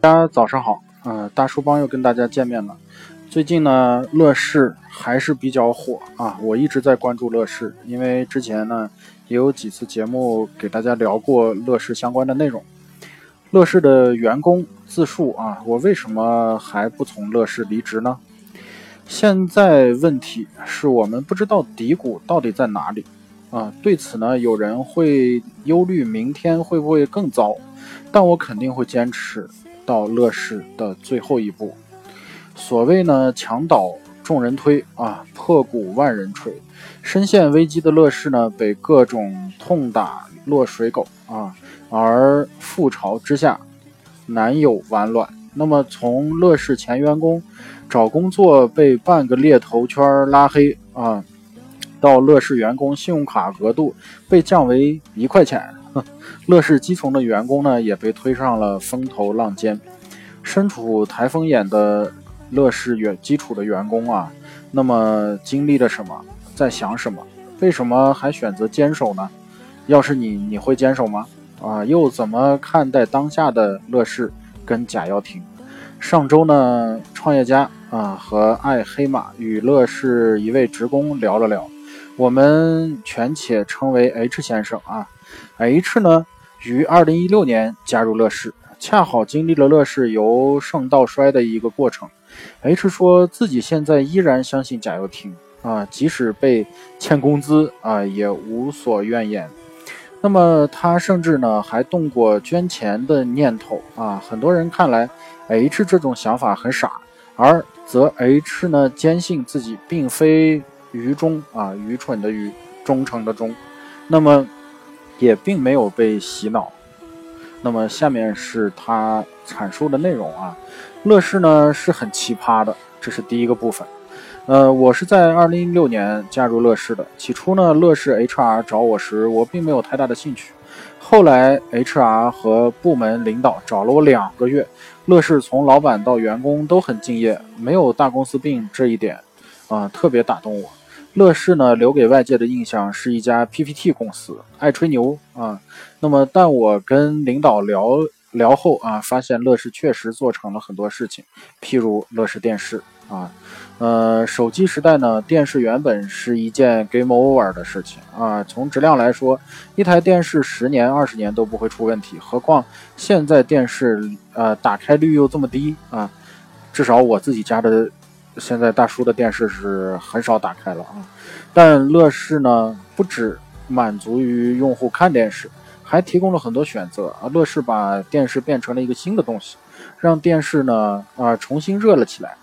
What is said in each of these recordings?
大家早上好，嗯，大叔帮又跟大家见面了。最近呢，乐视还是比较火啊，我一直在关注乐视，因为之前呢也有几次节目给大家聊过乐视相关的内容。乐视的员工自述啊，我为什么还不从乐视离职呢？现在问题是我们不知道底谷到底在哪里啊。对此呢，有人会忧虑明天会不会更糟，但我肯定会坚持到乐视的最后一步。所谓呢，墙倒众人推啊，破鼓万人锤。深陷危机的乐视呢，被各种痛打落水狗啊。而覆巢之下，难有完卵。那么，从乐视前员工找工作被半个猎头圈拉黑啊，到乐视员工信用卡额度被降为一块钱，乐视基层的员工呢也被推上了风头浪尖。身处台风眼的乐视员基础的员工啊，那么经历了什么，在想什么？为什么还选择坚守呢？要是你，你会坚守吗？啊，又怎么看待当下的乐视跟贾跃亭？上周呢，创业家啊和爱黑马与乐视一位职工聊了聊，我们全且称为 H 先生啊。H 呢，于二零一六年加入乐视，恰好经历了乐视由盛到衰的一个过程。H 说自己现在依然相信贾跃亭啊，即使被欠工资啊，也无所怨言。那么他甚至呢还动过捐钱的念头啊！很多人看来，H 这种想法很傻，而则 H 呢坚信自己并非愚忠啊，愚蠢的愚，忠诚的忠，那么也并没有被洗脑。那么下面是他阐述的内容啊，乐视呢是很奇葩的，这是第一个部分。呃，我是在二零一六年加入乐视的。起初呢，乐视 HR 找我时，我并没有太大的兴趣。后来 HR 和部门领导找了我两个月，乐视从老板到员工都很敬业，没有大公司病这一点啊，特别打动我。乐视呢，留给外界的印象是一家 PPT 公司，爱吹牛啊。那么，但我跟领导聊聊后啊，发现乐视确实做成了很多事情，譬如乐视电视啊。呃，手机时代呢，电视原本是一件 game over 的事情啊。从质量来说，一台电视十年、二十年都不会出问题，何况现在电视呃打开率又这么低啊。至少我自己家的现在大叔的电视是很少打开了啊。但乐视呢，不止满足于用户看电视，还提供了很多选择啊。乐视把电视变成了一个新的东西，让电视呢啊重新热了起来。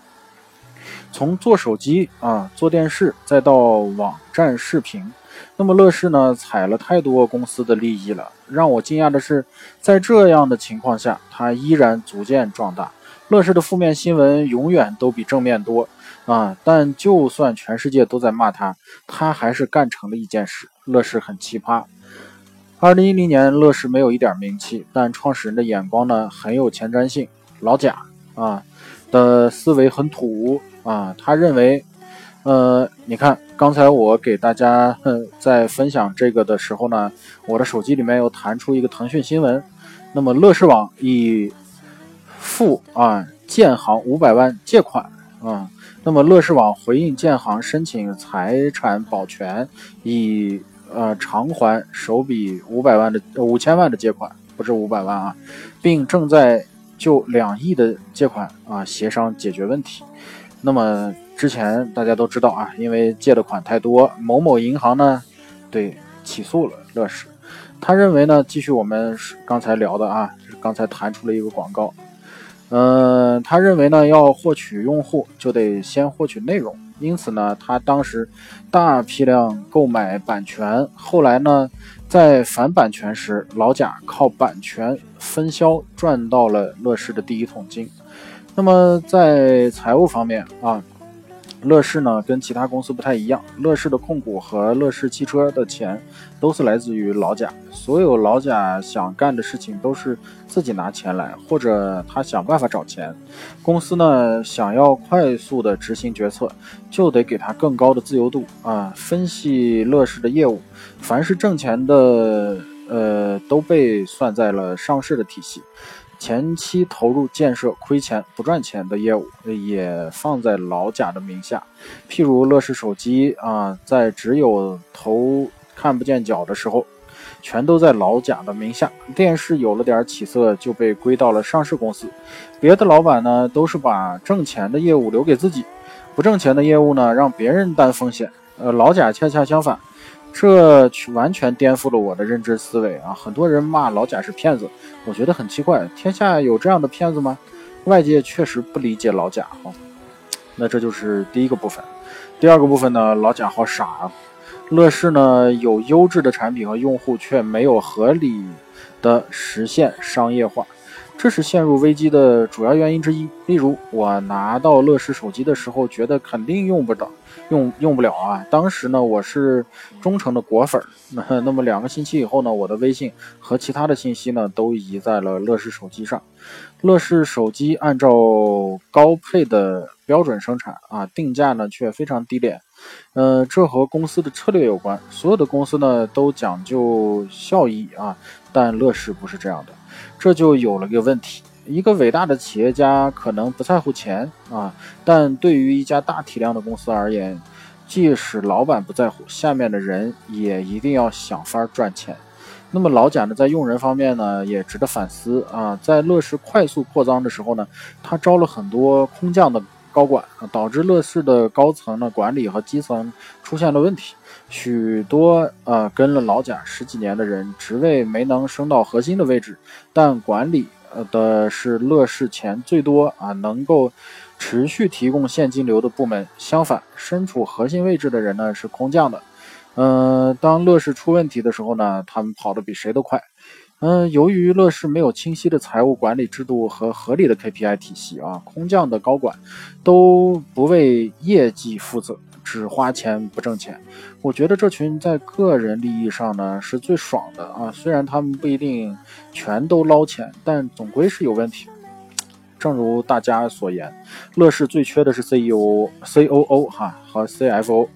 从做手机啊，做电视，再到网站视频，那么乐视呢踩了太多公司的利益了。让我惊讶的是，在这样的情况下，它依然逐渐壮大。乐视的负面新闻永远都比正面多啊！但就算全世界都在骂他，他还是干成了一件事。乐视很奇葩。二零一零年，乐视没有一点名气，但创始人的眼光呢很有前瞻性。老贾啊的思维很土。啊，他认为，呃，你看，刚才我给大家在分享这个的时候呢，我的手机里面又弹出一个腾讯新闻，那么乐视网已付啊建行五百万借款啊，那么乐视网回应建行申请财产保全，以呃偿还首笔五百万的五千万的借款，不是五百万啊，并正在就两亿的借款啊协商解决问题。那么之前大家都知道啊，因为借的款太多，某某银行呢，对起诉了乐视。他认为呢，继续我们刚才聊的啊，就是刚才弹出了一个广告。嗯，他认为呢，要获取用户就得先获取内容，因此呢，他当时大批量购买版权。后来呢，在反版权时，老贾靠版权分销赚到了乐视的第一桶金。那么在财务方面啊，乐视呢跟其他公司不太一样，乐视的控股和乐视汽车的钱都是来自于老贾，所有老贾想干的事情都是自己拿钱来，或者他想办法找钱。公司呢想要快速的执行决策，就得给他更高的自由度啊。分析乐视的业务，凡是挣钱的。呃，都被算在了上市的体系。前期投入建设亏钱不赚钱的业务也放在老贾的名下，譬如乐视手机啊，在只有头看不见脚的时候，全都在老贾的名下。电视有了点起色，就被归到了上市公司。别的老板呢，都是把挣钱的业务留给自己，不挣钱的业务呢，让别人担风险。呃，老贾恰恰相反。这完全颠覆了我的认知思维啊！很多人骂老贾是骗子，我觉得很奇怪，天下有这样的骗子吗？外界确实不理解老贾哈。那这就是第一个部分。第二个部分呢，老贾好傻啊！乐视呢有优质的产品和用户，却没有合理的实现商业化。这是陷入危机的主要原因之一。例如，我拿到乐视手机的时候，觉得肯定用不到，用用不了啊。当时呢，我是忠诚的果粉儿。那 那么两个星期以后呢，我的微信和其他的信息呢，都移在了乐视手机上。乐视手机按照高配的标准生产啊，定价呢却非常低廉。呃，这和公司的策略有关。所有的公司呢都讲究效益啊，但乐视不是这样的。这就有了个问题，一个伟大的企业家可能不在乎钱啊，但对于一家大体量的公司而言，即使老板不在乎，下面的人也一定要想法赚钱。那么老贾呢，在用人方面呢，也值得反思啊。在乐视快速扩张的时候呢，他招了很多空降的高管，导致乐视的高层呢管理和基层出现了问题。许多呃跟了老贾十几年的人，职位没能升到核心的位置，但管理呃的是乐视钱最多啊，能够持续提供现金流的部门。相反，身处核心位置的人呢是空降的。嗯，当乐视出问题的时候呢，他们跑得比谁都快。嗯，由于乐视没有清晰的财务管理制度和合理的 KPI 体系啊，空降的高管都不为业绩负责。只花钱不挣钱，我觉得这群在个人利益上呢是最爽的啊！虽然他们不一定全都捞钱，但总归是有问题。正如大家所言，乐视最缺的是 CEO、COO 哈和 CFO。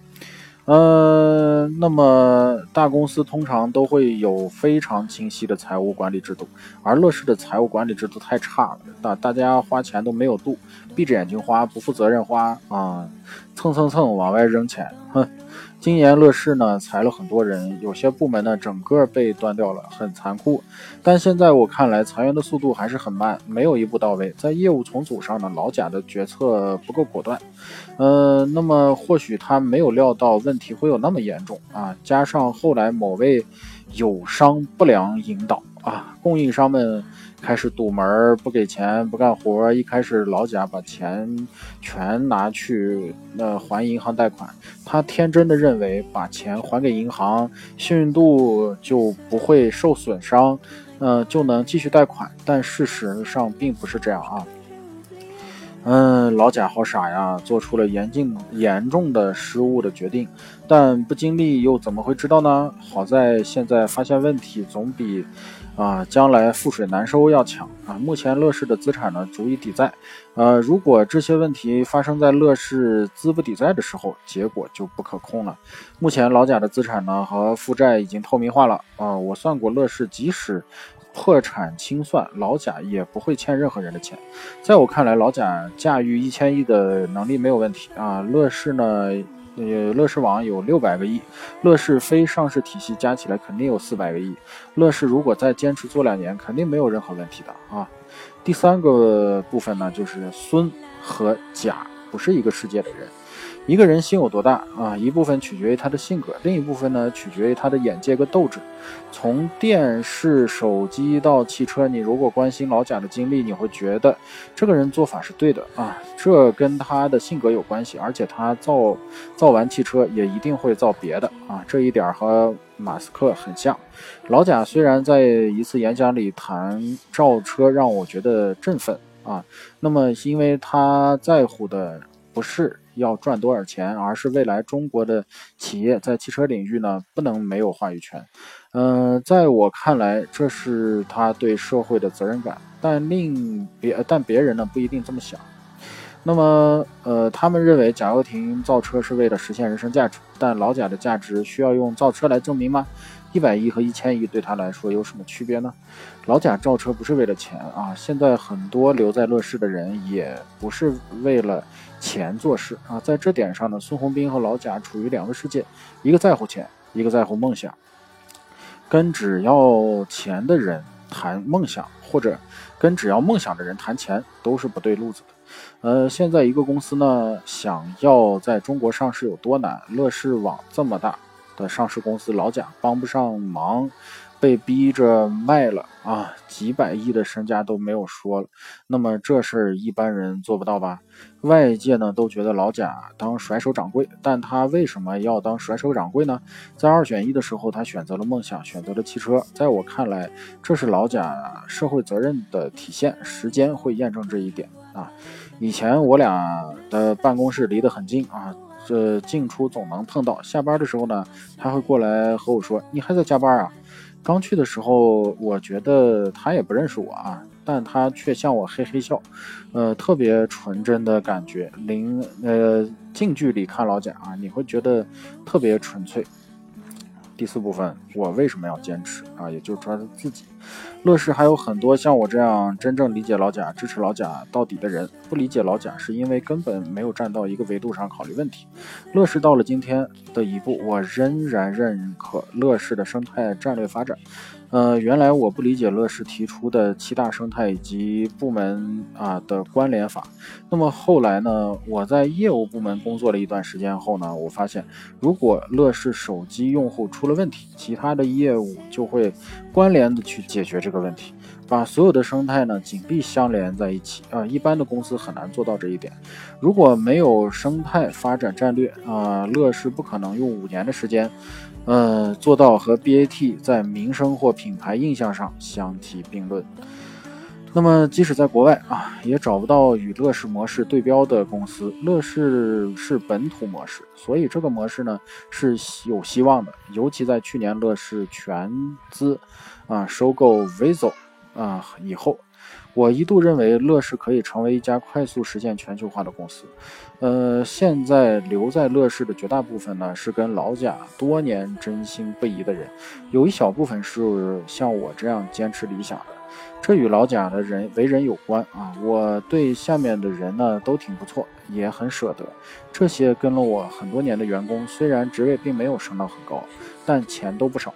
呃，那么大公司通常都会有非常清晰的财务管理制度，而乐视的财务管理制度太差了，大大家花钱都没有度，闭着眼睛花，不负责任花啊，蹭蹭蹭往外扔钱，哼。今年乐视呢裁了很多人，有些部门呢整个被端掉了，很残酷。但现在我看来，裁员的速度还是很慢，没有一步到位。在业务重组上呢，老贾的决策不够果断。呃，那么或许他没有料到问题会有那么严重啊，加上后来某位友商不良引导啊，供应商们。开始堵门不给钱不干活一开始老贾把钱全拿去呃还银行贷款，他天真的认为把钱还给银行，信用度就不会受损伤，呃就能继续贷款。但事实上并不是这样啊。嗯，老贾好傻呀，做出了严峻严重的失误的决定，但不经历又怎么会知道呢？好在现在发现问题总比。啊，将来覆水难收要强啊！目前乐视的资产呢足以抵债，呃，如果这些问题发生在乐视资不抵债的时候，结果就不可控了。目前老贾的资产呢和负债已经透明化了啊！我算过，乐视即使破产清算，老贾也不会欠任何人的钱。在我看来，老贾驾驭一千亿的能力没有问题啊！乐视呢？呃，乐视网有六百个亿，乐视非上市体系加起来肯定有四百个亿。乐视如果再坚持做两年，肯定没有任何问题的啊。第三个部分呢，就是孙和贾不是一个世界的人。一个人心有多大啊？一部分取决于他的性格，另一部分呢取决于他的眼界和斗志。从电视、手机到汽车，你如果关心老贾的经历，你会觉得这个人做法是对的啊。这跟他的性格有关系，而且他造造完汽车也一定会造别的啊。这一点和马斯克很像。老贾虽然在一次演讲里谈造车，让我觉得振奋啊。那么因为他在乎的不是。要赚多少钱，而是未来中国的企业在汽车领域呢不能没有话语权。嗯，在我看来，这是他对社会的责任感。但另别但别人呢不一定这么想。那么，呃，他们认为贾跃亭造车是为了实现人生价值，但老贾的价值需要用造车来证明吗？一百亿和一千亿对他来说有什么区别呢？老贾造车不是为了钱啊！现在很多留在乐视的人也不是为了钱做事啊！在这点上呢，孙宏斌和老贾处于两个世界，一个在乎钱，一个在乎梦想。跟只要钱的人谈梦想，或者跟只要梦想的人谈钱，都是不对路子的。呃，现在一个公司呢，想要在中国上市有多难？乐视网这么大的上市公司，老贾帮不上忙。被逼着卖了啊，几百亿的身家都没有说了。那么这事儿一般人做不到吧？外界呢都觉得老贾当甩手掌柜，但他为什么要当甩手掌柜呢？在二选一的时候，他选择了梦想，选择了汽车。在我看来，这是老贾社会责任的体现。时间会验证这一点啊。以前我俩的办公室离得很近啊，这进出总能碰到。下班的时候呢，他会过来和我说：“你还在加班啊？”刚去的时候，我觉得他也不认识我啊，但他却向我嘿嘿笑，呃，特别纯真的感觉。零呃，近距离看老贾啊，你会觉得特别纯粹。第四部分，我为什么要坚持啊？也就是说自己。乐视还有很多像我这样真正理解老贾、支持老贾到底的人。不理解老贾，是因为根本没有站到一个维度上考虑问题。乐视到了今天的一步，我仍然认可乐视的生态战略发展。呃，原来我不理解乐视提出的七大生态以及部门啊的关联法。那么后来呢，我在业务部门工作了一段时间后呢，我发现，如果乐视手机用户出了问题，其他的业务就会关联的去解决这个问题，把所有的生态呢紧闭相连在一起啊。一般的公司很难做到这一点。如果没有生态发展战略啊，乐视不可能用五年的时间。呃，做到和 BAT 在名声或品牌印象上相提并论。那么，即使在国外啊，也找不到与乐视模式对标的公司。乐视是本土模式，所以这个模式呢是有希望的。尤其在去年乐视全资啊收购 Viso 啊以后。我一度认为乐视可以成为一家快速实现全球化的公司，呃，现在留在乐视的绝大部分呢是跟老贾多年真心不移的人，有一小部分是像我这样坚持理想的，这与老贾的人为人有关啊。我对下面的人呢都挺不错，也很舍得。这些跟了我很多年的员工，虽然职位并没有升到很高，但钱都不少。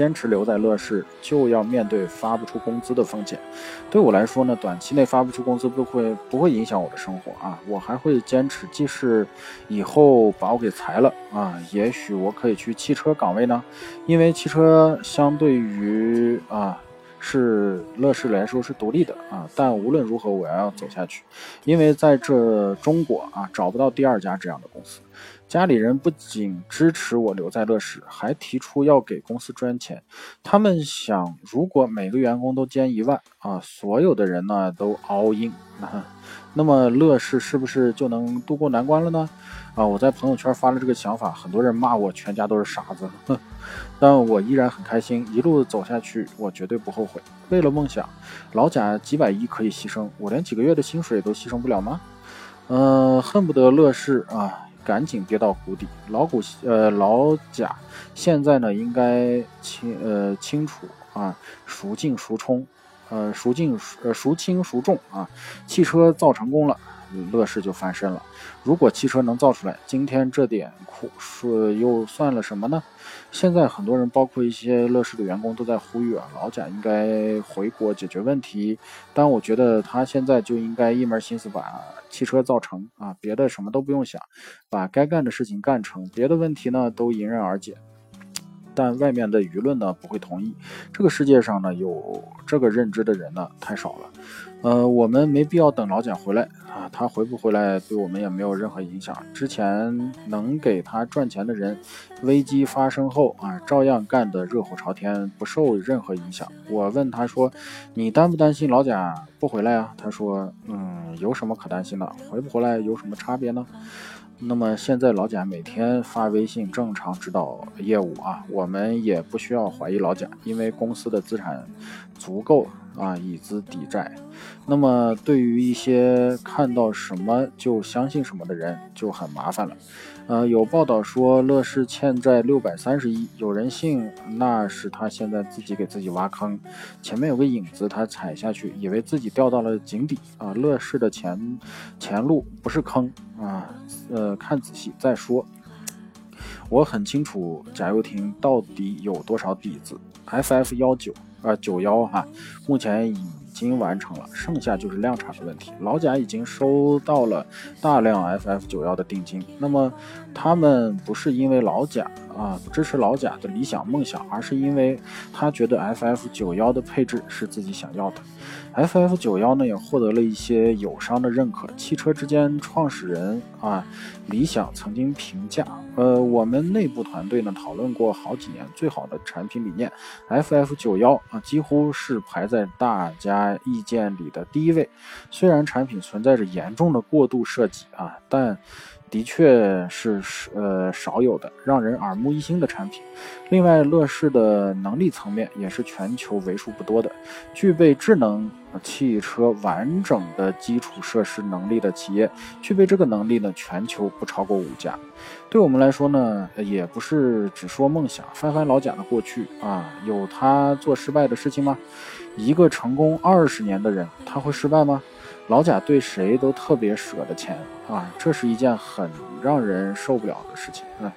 坚持留在乐视，就要面对发不出工资的风险。对我来说呢，短期内发不出工资不会不会影响我的生活啊，我还会坚持。即使以后把我给裁了啊，也许我可以去汽车岗位呢，因为汽车相对于啊是乐视来说是独立的啊。但无论如何，我要走下去，因为在这中国啊找不到第二家这样的公司。家里人不仅支持我留在乐视，还提出要给公司捐钱。他们想，如果每个员工都捐一万啊，所有的人呢都 all in，那么乐视是不是就能渡过难关了呢？啊，我在朋友圈发了这个想法，很多人骂我全家都是傻子，哼但我依然很开心，一路走下去，我绝对不后悔。为了梦想，老贾几百亿可以牺牲，我连几个月的薪水都牺牲不了吗？嗯，恨不得乐视啊。赶紧跌到谷底，老股呃老贾现在呢应该清呃清楚啊孰轻孰冲，呃孰轻呃孰轻孰重啊，汽车造成功了，乐视就翻身了。如果汽车能造出来，今天这点苦是又算了什么呢？现在很多人，包括一些乐视的员工，都在呼吁啊，老贾应该回国解决问题。但我觉得他现在就应该一门心思把汽车造成啊，别的什么都不用想，把该干的事情干成，别的问题呢都迎刃而解。但外面的舆论呢不会同意，这个世界上呢有这个认知的人呢太少了。呃，我们没必要等老蒋回来啊，他回不回来对我们也没有任何影响。之前能给他赚钱的人，危机发生后啊，照样干得热火朝天，不受任何影响。我问他说：“你担不担心老贾不回来啊？”他说：“。”嗯，有什么可担心的？回不回来有什么差别呢？那么现在老贾每天发微信正常指导业务啊，我们也不需要怀疑老贾，因为公司的资产足够啊，以资抵债。那么对于一些看到什么就相信什么的人就很麻烦了。呃，有报道说乐视欠债六百三十亿，有人信那是他现在自己给自己挖坑，前面有个影子，他踩下去，以为自己掉到了井底啊。乐视的前前路不是坑啊，呃，看仔细再说。我很清楚贾跃亭到底有多少底子，FF 幺九啊九幺哈，目前已。已经完成了，剩下就是量产的问题。老贾已经收到了大量 FF 九幺的定金，那么他们不是因为老贾啊支持老贾的理想梦想，而是因为他觉得 FF 九幺的配置是自己想要的。FF 九幺呢也获得了一些友商的认可。汽车之间创始人啊，理想曾经评价，呃，我们内部团队呢讨论过好几年，最好的产品理念，FF 九幺啊几乎是排在大家意见里的第一位。虽然产品存在着严重的过度设计啊，但。的确是是呃少有的让人耳目一新的产品。另外，乐视的能力层面也是全球为数不多的具备智能汽车完整的基础设施能力的企业。具备这个能力呢，全球不超过五家。对我们来说呢，也不是只说梦想。翻翻老贾的过去啊，有他做失败的事情吗？一个成功二十年的人，他会失败吗？老贾对谁都特别舍得钱啊，这是一件很让人受不了的事情啊。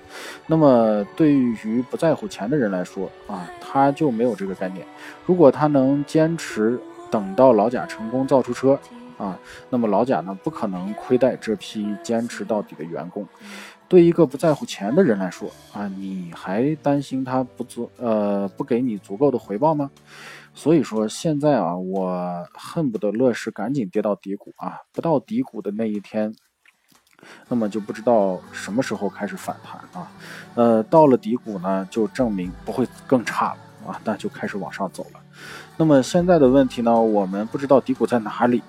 那么对于不在乎钱的人来说啊，他就没有这个概念。如果他能坚持等到老贾成功造出车啊，那么老贾呢不可能亏待这批坚持到底的员工。对一个不在乎钱的人来说啊，你还担心他不足呃不给你足够的回报吗？所以说现在啊，我恨不得乐视赶紧跌到低谷啊！不到低谷的那一天，那么就不知道什么时候开始反弹啊。呃，到了低谷呢，就证明不会更差了啊，那就开始往上走了。那么现在的问题呢，我们不知道低谷在哪里。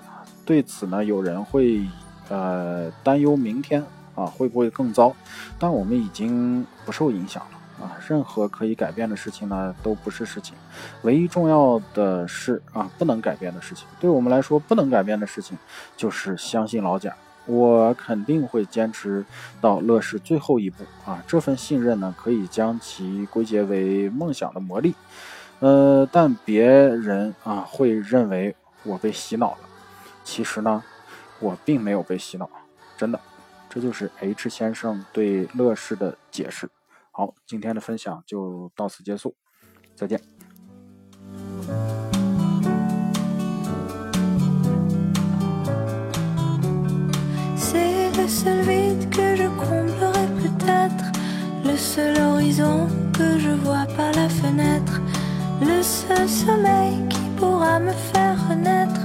对此呢，有人会呃担忧明天啊会不会更糟，但我们已经不受影响了。任何可以改变的事情呢，都不是事情。唯一重要的是啊，不能改变的事情。对我们来说，不能改变的事情就是相信老贾。我肯定会坚持到乐视最后一步啊！这份信任呢，可以将其归结为梦想的魔力。呃，但别人啊会认为我被洗脑了。其实呢，我并没有被洗脑，真的。这就是 H 先生对乐视的解释。C'est le seul vide que je comblerai peut-être, le seul horizon que je vois par la fenêtre, le seul sommeil qui pourra me faire renaître.